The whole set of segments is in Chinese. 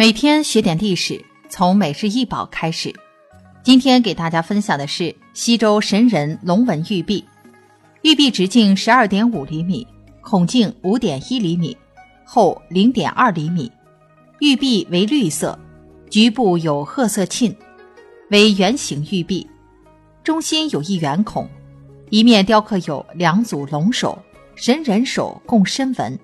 每天学点历史，从每日一宝开始。今天给大家分享的是西周神人龙纹玉璧。玉璧直径十二点五厘米，孔径五点一厘米，厚零点二厘米。玉璧为绿色，局部有褐色沁，为圆形玉璧，中心有一圆孔，一面雕刻有两组龙首、神人首共身纹。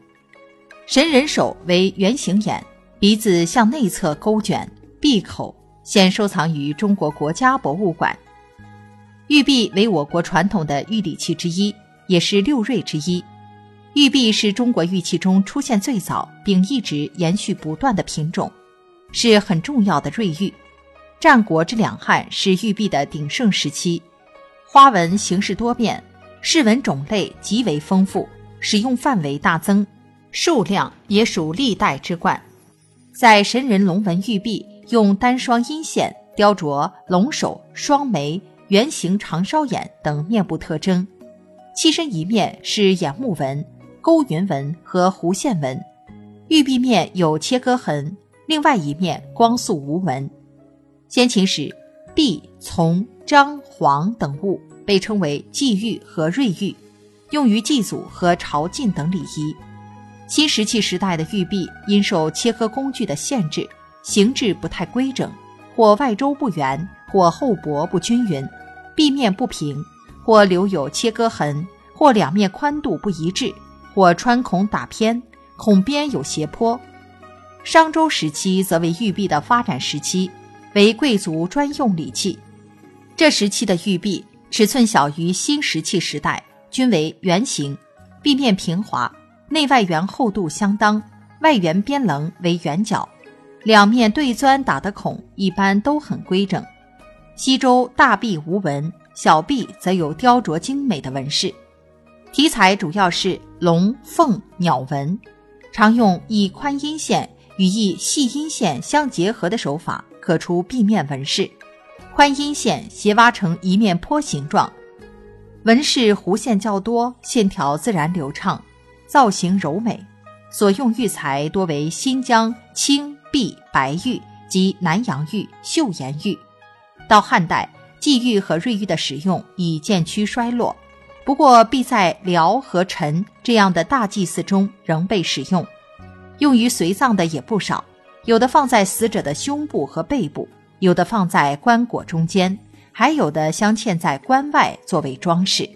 神人首为圆形眼。鼻子向内侧勾卷，闭口，现收藏于中国国家博物馆。玉璧为我国传统的玉礼器之一，也是六瑞之一。玉璧是中国玉器中出现最早并一直延续不断的品种，是很重要的瑞玉。战国至两汉是玉璧的鼎盛时期，花纹形式多变，饰纹种类极为丰富，使用范围大增，数量也属历代之冠。在神人龙纹玉璧，用单双阴线雕琢龙首、双眉、圆形长梢眼等面部特征，器身一面是眼目纹、勾云纹和弧线纹，玉璧面有切割痕，另外一面光素无纹。先秦时，璧、琮、章、黄等物被称为祭玉和瑞玉，用于祭祖和朝觐等礼仪。新石器时代的玉璧因受切割工具的限制，形制不太规整，或外周不圆，或厚薄不均匀，壁面不平，或留有切割痕，或两面宽度不一致，或穿孔打偏，孔边有斜坡。商周时期则为玉璧的发展时期，为贵族专用礼器。这时期的玉璧尺寸小于新石器时代，均为圆形，壁面平滑。内外圆厚度相当，外圆边棱为圆角，两面对钻打的孔一般都很规整。西周大臂无纹，小臂则有雕琢精美的纹饰，题材主要是龙、凤、鸟纹，常用以宽阴线与一细阴线相结合的手法刻出壁面纹饰，宽阴线斜挖成一面坡形状，纹饰弧线较多，线条自然流畅。造型柔美，所用玉材多为新疆青碧白玉及南洋玉、岫岩玉。到汉代，祭玉和瑞玉的使用已渐趋衰落，不过必在辽和陈这样的大祭祀中仍被使用。用于随葬的也不少，有的放在死者的胸部和背部，有的放在棺椁中间，还有的镶嵌在棺外作为装饰。